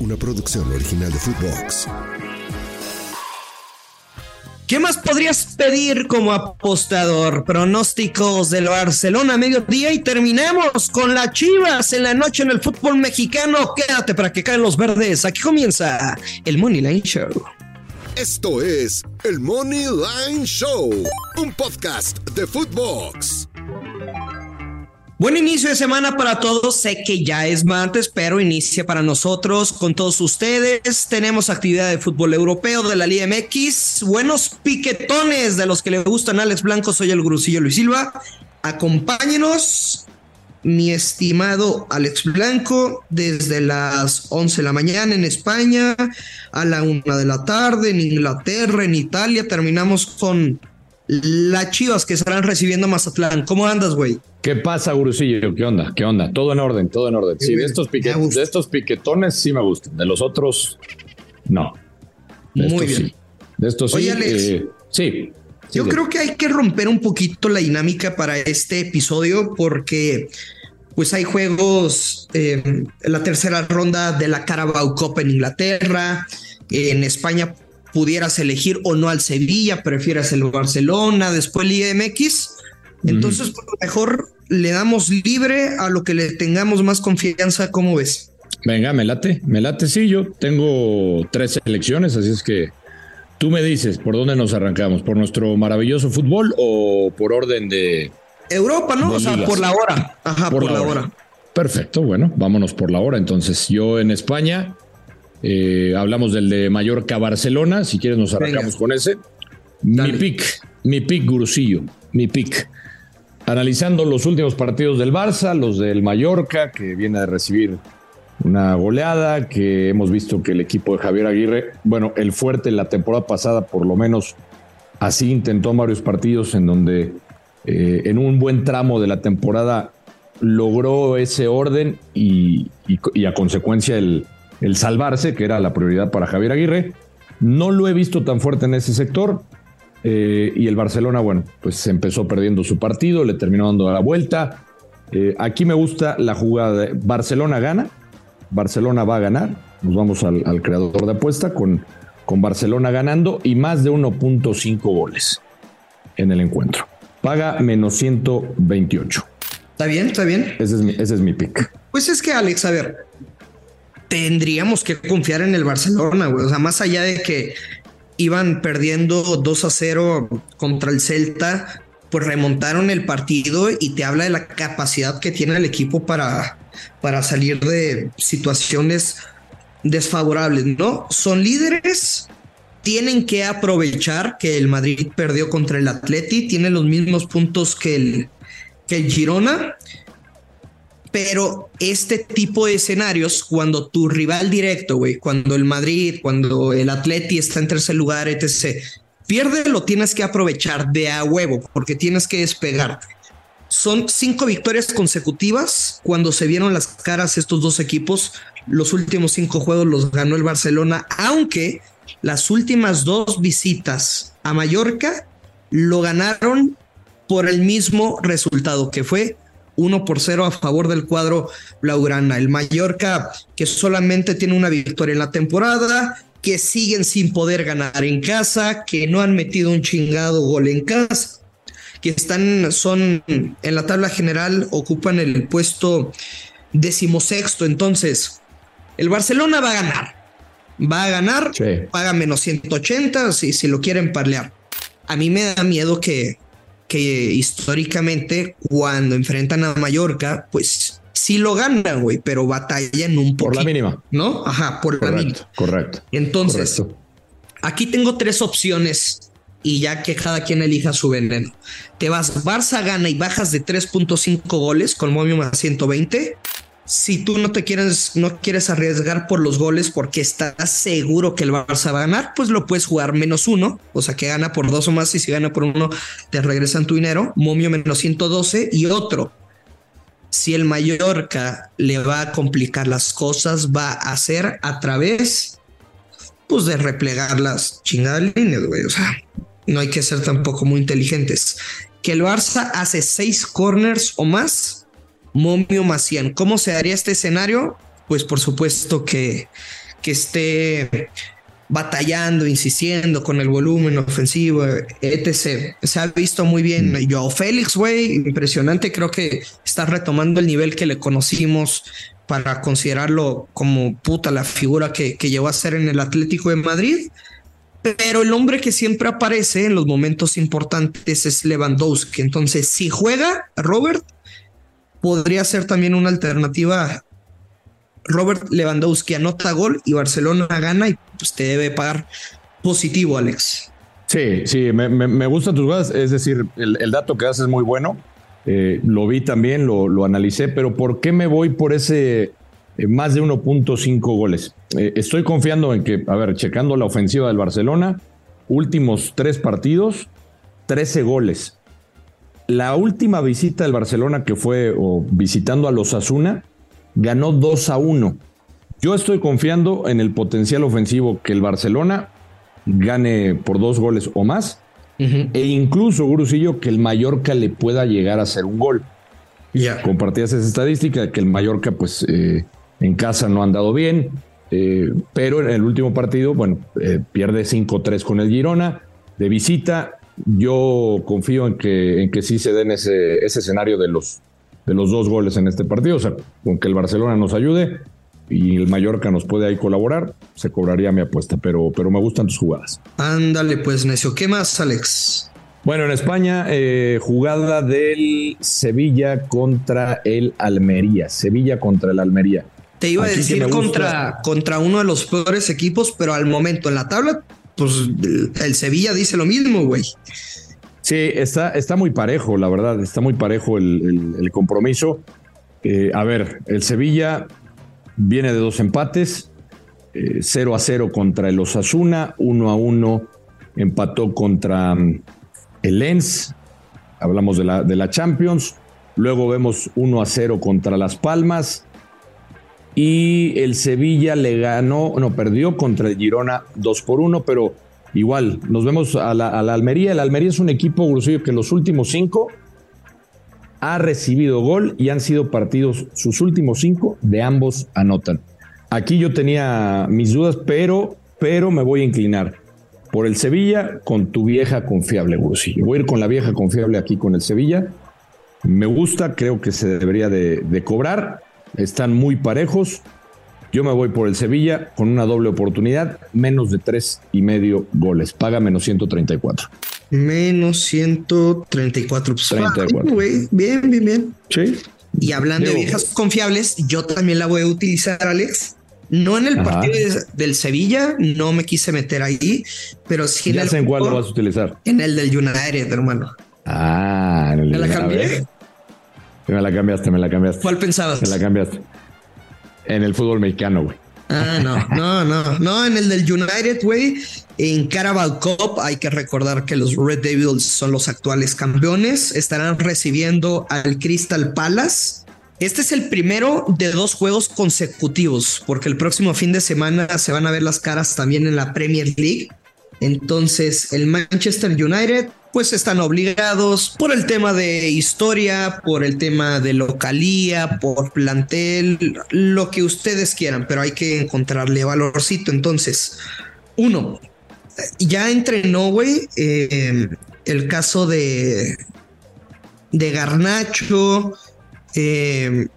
una producción original de Footbox. ¿Qué más podrías pedir como apostador? Pronósticos del Barcelona a mediodía y terminamos con las Chivas en la noche en el fútbol mexicano. Quédate para que caen los verdes. Aquí comienza el Money Line Show. Esto es el Money Line Show, un podcast de Footbox. Buen inicio de semana para todos. Sé que ya es martes, pero inicia para nosotros con todos ustedes. Tenemos actividad de fútbol europeo de la Liga MX. Buenos piquetones de los que le gustan Alex Blanco. Soy el Grusillo Luis Silva. Acompáñenos, mi estimado Alex Blanco, desde las 11 de la mañana en España, a la 1 de la tarde en Inglaterra, en Italia. Terminamos con las Chivas que estarán recibiendo Mazatlán. ¿Cómo andas, güey? ¿Qué pasa, Gurusillo? ¿Qué onda? ¿Qué onda? Todo en orden, todo en orden. Sí, de estos, de estos piquetones sí me gustan. De los otros, no. Muy bien. De estos sí. Eh, sí. Yo creo que hay que romper un poquito la dinámica para este episodio porque pues hay juegos en eh, la tercera ronda de la Carabao Cup en Inglaterra, en España pudieras elegir o no al Sevilla, prefieras el Barcelona, después el IMX. Entonces, por lo mejor le damos libre a lo que le tengamos más confianza, ¿cómo ves? Venga, me late, me late, sí, yo tengo tres selecciones, así es que tú me dices, ¿por dónde nos arrancamos? ¿Por nuestro maravilloso fútbol o por orden de... Europa, ¿no? O sea, por la hora. Ajá, por, la, hora. Perfecto, bueno, vámonos por la hora. Entonces, yo en España eh, hablamos del de Mallorca Barcelona. Si quieres, nos arrancamos con ese. Mi pick, mi pick, Gurusillo, mi pick. Analizando los últimos partidos del Barça, los del Mallorca, que viene a recibir una goleada, que hemos visto que el equipo de Javier Aguirre, bueno, el fuerte la temporada pasada, por lo menos así intentó varios partidos en donde eh, en un buen tramo de la temporada logró ese orden y a consecuencia el, el salvarse, que era la prioridad para Javier Aguirre. No lo he visto tan fuerte en ese sector. Eh, y el Barcelona, bueno, pues se empezó perdiendo su partido, le terminó dando la vuelta. Eh, aquí me gusta la jugada de Barcelona gana, Barcelona va a ganar. Nos vamos al, creador de apuesta con, con Barcelona ganando y más de 1.5 goles en el encuentro. Paga menos 128. Está bien, está bien. Ese es mi, ese es mi pick. Pues es que, Alex, a ver, tendríamos que confiar en el Barcelona, güey. O sea, más allá de que iban perdiendo 2 a 0 contra el Celta, pues remontaron el partido y te habla de la capacidad que tiene el equipo para, para salir de situaciones desfavorables, ¿no? Son líderes, tienen que aprovechar que el Madrid perdió contra el Atleti, tiene los mismos puntos que el, que el Girona pero este tipo de escenarios, cuando tu rival directo, güey, cuando el Madrid, cuando el Atleti está en tercer lugar, etc., pierde, lo tienes que aprovechar de a huevo, porque tienes que despegar. Son cinco victorias consecutivas cuando se vieron las caras estos dos equipos. Los últimos cinco juegos los ganó el Barcelona, aunque las últimas dos visitas a Mallorca lo ganaron por el mismo resultado que fue 1 por 0 a favor del cuadro Blaugrana. El Mallorca, que solamente tiene una victoria en la temporada, que siguen sin poder ganar en casa, que no han metido un chingado gol en casa, que están, son en la tabla general, ocupan el puesto decimosexto. Entonces, el Barcelona va a ganar. Va a ganar, paga menos 180 si, si lo quieren parlear. A mí me da miedo que, que históricamente cuando enfrentan a Mallorca, pues sí lo ganan, güey, pero batallan un poco. Por la mínima. ¿No? Ajá, por la mínima. Correcto. Entonces, aquí tengo tres opciones y ya que cada quien elija su veneno. Te vas, Barça gana y bajas de 3.5 goles con Momio más 120 si tú no te quieres, no quieres arriesgar por los goles porque estás seguro que el Barça va a ganar, pues lo puedes jugar menos uno, o sea que gana por dos o más y si gana por uno te regresan tu dinero, momio menos 112 y otro. Si el Mallorca le va a complicar las cosas, va a hacer a través pues de replegar las chingadas líneas, güey. O sea, no hay que ser tampoco muy inteligentes. Que el Barça hace seis corners o más Momio Macián. ¿Cómo se haría este escenario? Pues por supuesto que, que esté batallando, insistiendo con el volumen ofensivo, etc. Se ha visto muy bien. Mm. Joao Félix, güey, impresionante. Creo que está retomando el nivel que le conocimos para considerarlo como puta la figura que, que llegó a ser en el Atlético de Madrid. Pero el hombre que siempre aparece en los momentos importantes es Lewandowski. Entonces, si juega Robert, podría ser también una alternativa Robert Lewandowski anota gol y Barcelona gana y pues te debe pagar positivo, Alex. Sí, sí, me, me, gustan tus jugadas. Es decir, el, dato que haces es muy bueno. Eh, lo vi también, lo, lo, analicé, pero ¿por qué me voy por ese eh, más de 1.5 goles? Eh, estoy confiando en que, a ver, checando la ofensiva del Barcelona, últimos tres partidos, 13 goles. La última visita del Barcelona que fue o visitando a los Asuna, ganó 2 a 1. Yo estoy confiando en el potencial ofensivo que el Barcelona gane por dos goles o más. E incluso, Gurusillo, que el Mallorca le pueda llegar a hacer un gol. Ya. Compartías esa estadística que el Mallorca, pues, eh, en casa no ha andado bien. Eh, pero en el último partido, bueno, eh, pierde 5-3 con el Girona de visita. Yo confío en que, en que sí se den ese, ese escenario de los, de los dos goles en este partido. O sea, con que el Barcelona nos ayude y el Mallorca nos puede ahí colaborar, se cobraría mi apuesta, pero, pero me gustan tus jugadas. Ándale, pues, Necio. ¿Qué más, Alex? Bueno, en España, eh, jugada del Sevilla contra el Almería. Sevilla contra el Almería. Te iba a decir contra, contra uno de los peores equipos, pero al momento en la tabla, pues el Sevilla dice lo mismo, güey. Sí, está, está muy parejo, la verdad, está muy parejo el, compromiso. Eh, a ver, el Sevilla viene de dos empates, 0 eh, a 0 contra el Osasuna, 1 a 1 empató contra mm, el Lens, hablamos de la, de la Champions, luego vemos 1 a 0 contra Las Palmas y el Sevilla le ganó, no, perdió contra el Girona 2 por 1, pero Igual, nos vemos a la, Almería. El Almería es un equipo, que los últimos cinco ha recibido gol y han sido partidos, sus últimos cinco, de ambos anotan. Aquí yo tenía mis dudas, pero, pero me voy a inclinar por el Sevilla con tu vieja confiable, Gurusillo. Voy a ir con la vieja confiable aquí con el Sevilla. Me gusta, creo que se debería de, de cobrar. Están muy parejos. Yo me voy por el Sevilla con una doble oportunidad, menos de tres y medio goles. Paga menos 134. Menos 134. Pues, 34. bien, bien, bien. Sí. Y hablando de viejas confiables, yo también la voy a utilizar, Alex. No en el partido del Sevilla, no me quise meter ahí, pero sí en el. en cuál lo vas a utilizar? En el del United, hermano. Ah, en el ¿Me la cambié? Me la cambiaste, me la cambiaste. ¿Cuál pensabas? Me la cambiaste en el fútbol mexicano, güey. Ah, no, no, no, no, en el del United, güey. En Carabao Cup hay que recordar que los Red Devils son los actuales campeones. Estarán recibiendo al Crystal Palace. Este es el primero de dos juegos consecutivos, porque el próximo fin de semana se van a ver las caras también en la Premier League. Entonces, el Manchester United pues están obligados por el tema de historia, por el tema de localía, por plantel, lo que ustedes quieran, pero hay que encontrarle valorcito. Entonces, uno, ya entrenó, güey, eh, el caso de, de Garnacho, eh,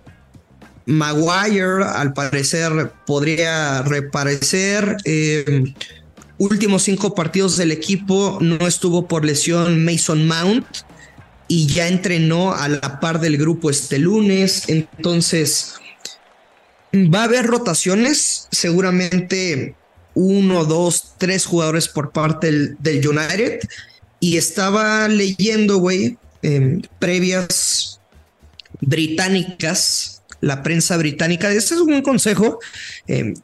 Maguire, al parecer, podría reparecer. Eh, últimos cinco partidos del equipo no estuvo por lesión Mason Mount y ya entrenó a la par del grupo este lunes. Entonces, va a haber rotaciones, seguramente uno, dos, tres jugadores por parte del, United. Y estaba leyendo, güey, em, previas británicas, la prensa británica. Ese es un consejo. Em,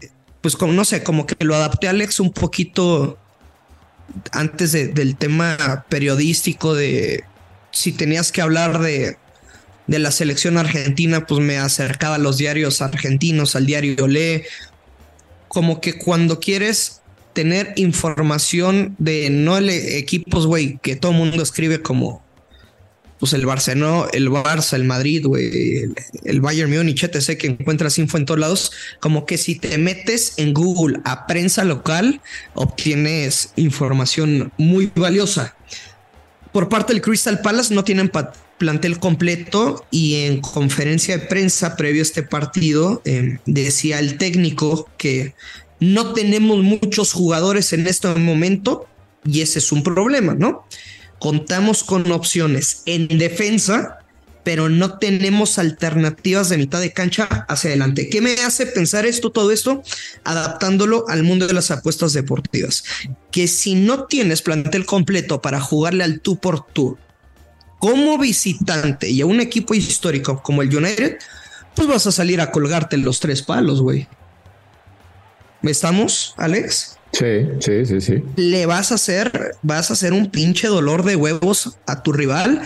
pues como no sé, como que lo adapté a Alex un poquito antes del tema periodístico de si tenías que hablar de, de la selección argentina, pues me acercaba a los diarios argentinos, al diario Le. Como que cuando quieres tener información de no equipos, güey, que todo mundo escribe como pues el Barcelona, el Barça, el Madrid, güey, el, Bayern Múnich, etc., que encuentras info en todos lados, como que si te metes en Google a prensa local, obtienes información muy valiosa. Por parte del Crystal Palace no tienen plantel completo y en conferencia de prensa previo a este partido em, decía el técnico que no tenemos muchos jugadores en este momento y ese es un problema, ¿no? Contamos con opciones en defensa, pero no tenemos alternativas de mitad de cancha hacia adelante. ¿Qué me hace pensar esto, todo esto? Adaptándolo al mundo de las apuestas deportivas. Que si no tienes plantel completo para jugarle al tú por tú como visitante y a un equipo histórico como el United, pues vas a salir a colgarte los tres palos, güey. ¿Estamos, Alex? Sí, sí, sí, sí. Le vas a hacer, vas a hacer un pinche dolor de huevos a tu rival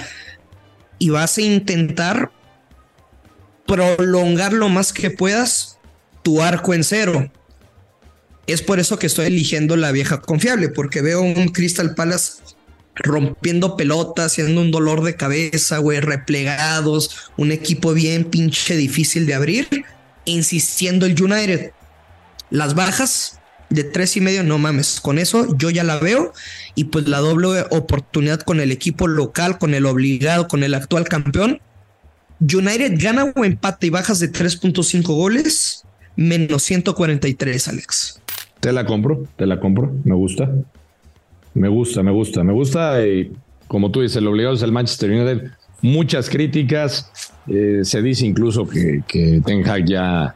y vas a intentar prolongar lo más que puedas tu arco en cero. Es por eso que estoy eligiendo la vieja confiable, porque veo un Crystal Palace rompiendo pelotas, haciendo un dolor de cabeza, güey, replegados, un equipo bien pinche difícil de abrir, insistiendo el United. Las bajas de tres y medio, no mames, con eso yo ya la veo y pues la doble oportunidad con el equipo local, con el obligado, con el actual campeón. United gana o empate y bajas de 3.5 goles, menos 143, Alex. Te la compro, te la compro, me gusta. Me gusta, me gusta, me gusta. Como tú dices, el obligado es el Manchester United. Muchas críticas. Eh, se dice incluso que, que Ten Hag ya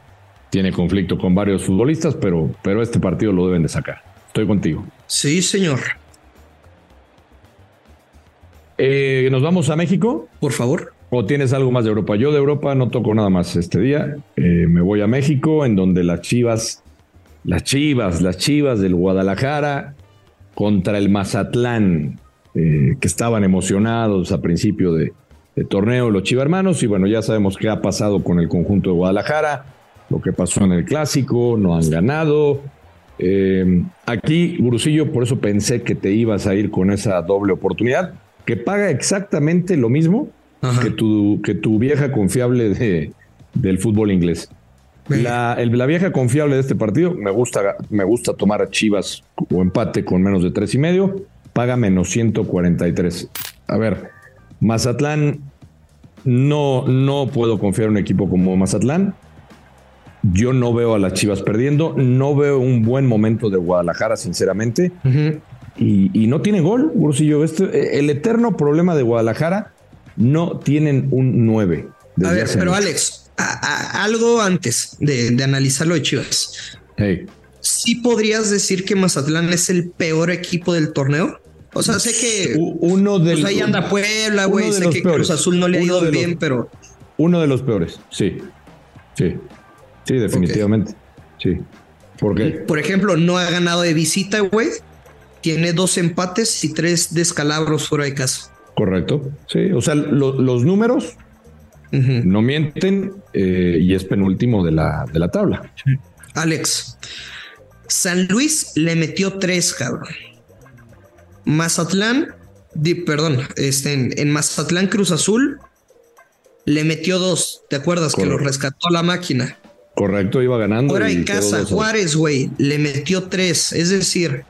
tiene conflicto con varios futbolistas, pero, pero este partido lo deben de sacar. Estoy contigo. Sí, señor. Eh, ¿Nos vamos a México? Por favor. ¿O tienes algo más de Europa? Yo de Europa no toco nada más este día. Eh, me voy a México, en donde las Chivas, las Chivas, las Chivas del Guadalajara contra el Mazatlán, eh, que estaban emocionados a principio de, de torneo los Chivarmanos. Y bueno, ya sabemos qué ha pasado con el conjunto de Guadalajara lo que pasó en el clásico, no han ganado. Eh, aquí, Gurusillo, por eso pensé que te ibas a ir con esa doble oportunidad, que paga exactamente lo mismo que tu, que tu vieja confiable de, del fútbol inglés. La, la, vieja confiable de este partido, me gusta, me gusta tomar a Chivas o empate con menos de tres y medio, paga menos 143. A ver, Mazatlán, no, no puedo confiar en un equipo como Mazatlán. Yo no veo a las Chivas perdiendo, no veo un buen momento de Guadalajara, sinceramente. y, no tiene gol, Bursillo. Este, el eterno problema de Guadalajara, no tienen un 9. A ver, pero Alex, algo antes de, analizarlo de Chivas. ¿Sí podrías decir que Mazatlán es el peor equipo del torneo? O sea, sé que uno de pues ahí anda Puebla, güey. Sé que Cruz Azul no le ha ido bien, pero. Uno de los peores, sí. Sí. Sí, definitivamente. Sí. Porque. Por ejemplo, no ha ganado de visita, güey. Tiene dos empates y tres descalabros fuera de casa. Correcto. Sí. O sea, los números no mienten eh, y es penúltimo de la, de la tabla. Alex, San Luis le metió tres, cabrón. Mazatlán, perdón, este, en, Mazatlán Cruz Azul le metió dos. ¿Te acuerdas que lo rescató la máquina? Correcto, iba ganando. Fuera en casa, Juárez, güey, le metió tres. Es decir,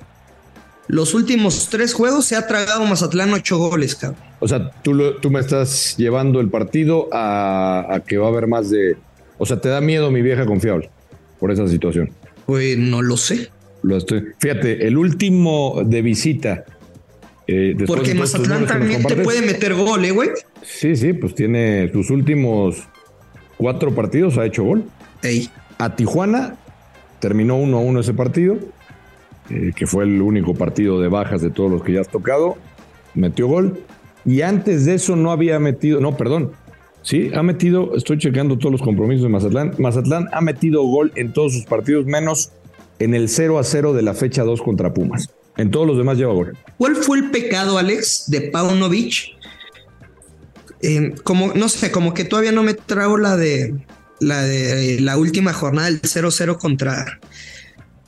los últimos tres juegos se ha tragado Mazatlán ocho goles, cabrón. O sea, tú, tú me estás llevando el partido a, que va a haber más de. O sea, te da miedo mi vieja confiable por esa situación. Pues no lo sé. Lo estoy. Fíjate, el último de visita. Eh, Porque Mazatlán también te puede meter gol, ¿eh, güey? Sí, sí, pues tiene sus últimos cuatro partidos, ha hecho gol. A Tijuana terminó 1 a 1 ese partido, eh, que fue el único partido de bajas de todos los que ya has tocado. Metió gol. Y antes de eso no había metido, no, perdón. Sí, ha metido, estoy checando todos los compromisos de Mazatlán. Mazatlán ha metido gol en todos sus partidos, menos en el 0 a 0 de la fecha 2 contra Pumas. En todos los demás lleva gol. ¿Cuál fue el pecado, Alex, de Paunovic? Eh, como, no sé, como que todavía no me trago la de la de la última jornada del 0-0 contra,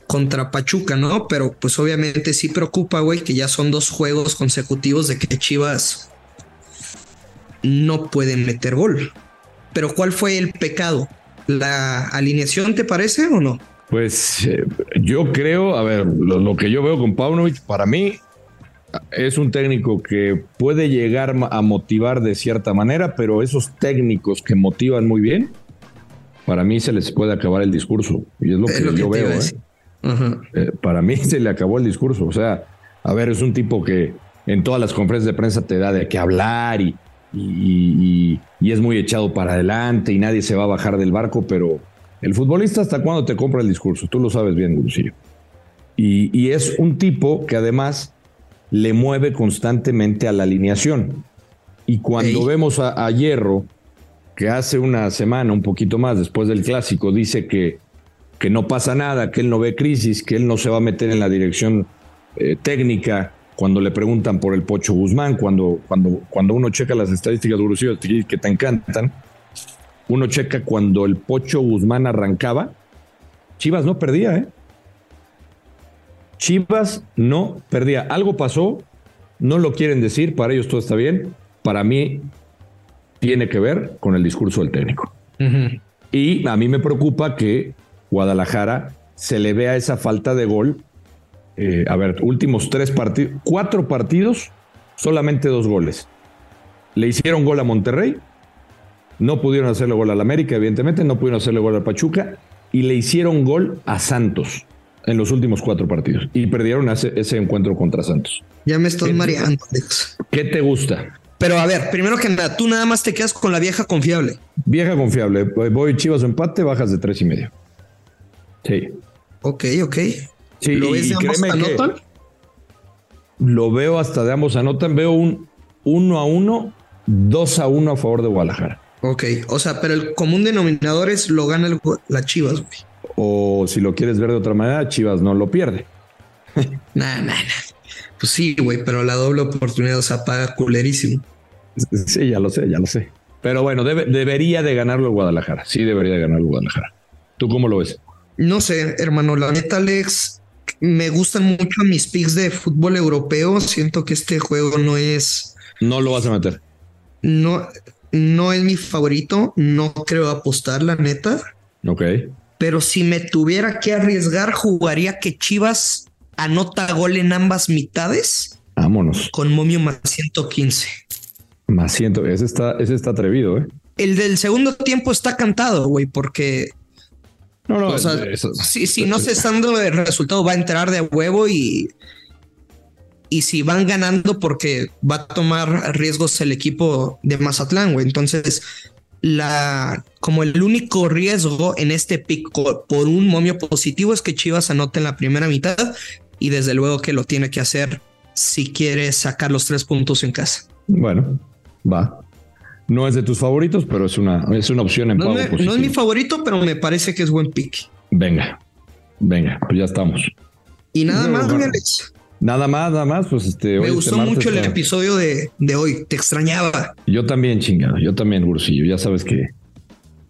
contra Pachuca, ¿no? Pero pues obviamente sí preocupa, güey, que ya son dos juegos consecutivos de que Chivas no pueden meter gol. Pero ¿cuál fue el pecado? ¿La alineación te parece o no? Pues eh, yo creo, a ver, lo, que yo veo con Paunovic, para mí es un técnico que puede llegar a motivar de cierta manera, pero esos técnicos que motivan muy bien, para mí se les puede acabar el discurso. Y es lo que, yo veo. ¿eh? Eh, para mí se le acabó el discurso. O sea, a ver, es un tipo que en todas las conferencias de prensa te da de qué hablar y, y, es muy echado para adelante y nadie se va a bajar del barco, pero el futbolista hasta cuándo te compra el discurso, tú lo sabes bien, Gurusillo. Y, y es un tipo que además le mueve constantemente a la alineación. Y cuando vemos a, Hierro, que hace una semana, un poquito más después del clásico, dice que, que no pasa nada, que él no ve crisis, que él no se va a meter en la dirección eh, técnica, cuando le preguntan por el Pocho Guzmán, cuando, cuando, cuando uno checa las estadísticas de que te encantan, uno checa cuando el Pocho Guzmán arrancaba, Chivas no perdía, ¿eh? Chivas no perdía. Algo pasó, no lo quieren decir, para ellos todo está bien. Para mí tiene que ver con el discurso del técnico. Y a mí me preocupa que Guadalajara se le vea esa falta de gol eh, a ver, últimos tres partidos, cuatro partidos, solamente dos goles. Le hicieron gol a Monterrey, no pudieron hacerle gol al América, evidentemente, no pudieron hacerle gol al Pachuca, y le hicieron gol a Santos en los últimos cuatro partidos. Y perdieron ese, ese encuentro contra Santos. Ya me estoy mareando, ¿Qué te gusta? Pero a ver, primero que nada, tú nada más te quedas con la vieja confiable. Vieja confiable. Voy Chivas o empate, bajas de tres y medio. Sí. Ok, ok. ¿Lo ves de ambos anotan? Lo veo hasta de ambos anotan. Veo un 1 a 1, 2 a 1 a favor de Guadalajara. Ok, o sea, pero el común denominador es lo gana el, la Chivas, güey. O si lo quieres ver de otra manera, Chivas no lo pierde. Nah, nah, nah. Pues sí, güey, pero la doble oportunidad se apaga culerísimo. Sí, ya lo sé, ya lo sé. Pero bueno, debería de ganarlo el Guadalajara. Sí, debería de ganarlo el Guadalajara. ¿Tú cómo lo ves? No sé, hermano, la neta, Alex, me gustan mucho mis picks de fútbol europeo. Siento que este juego no es. No lo vas a meter. No, no es mi favorito. No creo apostar, la neta. Ok. Pero si me tuviera que arriesgar, jugaría que Chivas anota gol en ambas mitades. Vámonos. Con momio más 115. Más 100. Ese está, ese está atrevido, ¿eh? El del segundo tiempo está cantado, güey, porque no, no, si, no se está dando el resultado, va a entrar de huevo y, y si van ganando, porque va a tomar riesgos el equipo de Mazatlán, güey. Entonces, la, como el único riesgo en este pico por un momio positivo es que Chivas anote en la primera mitad y desde luego que lo tiene que hacer si quiere sacar los tres puntos en casa. Bueno, va. No es de tus favoritos, pero es una, es una opción en no no es mi favorito, pero me parece que es buen pick. Venga, venga, pues ya estamos. Y nada más, Nada más, nada más, pues este. Me gustó mucho el episodio de, de, hoy, te extrañaba. Yo también, chingado, yo también, Bursillo, ya sabes que,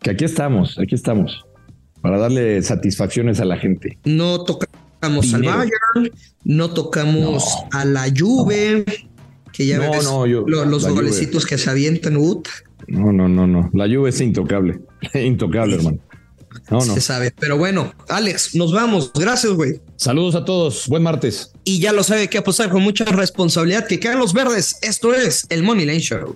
que aquí estamos, aquí estamos, para darle satisfacciones a la gente. No tocamos al Bayern, no tocamos a la Juve que ya ves los golecitos que se avientan. No, no, no, no. La lluvia es intocable. intocable, hermano. No, no. Se sabe. Pero bueno, Alex, nos vamos. Gracias, güey. Saludos a todos. Buen martes. Y ya lo sabe que apostar con mucha responsabilidad. Que quedan los verdes. Esto es el Money Line Show.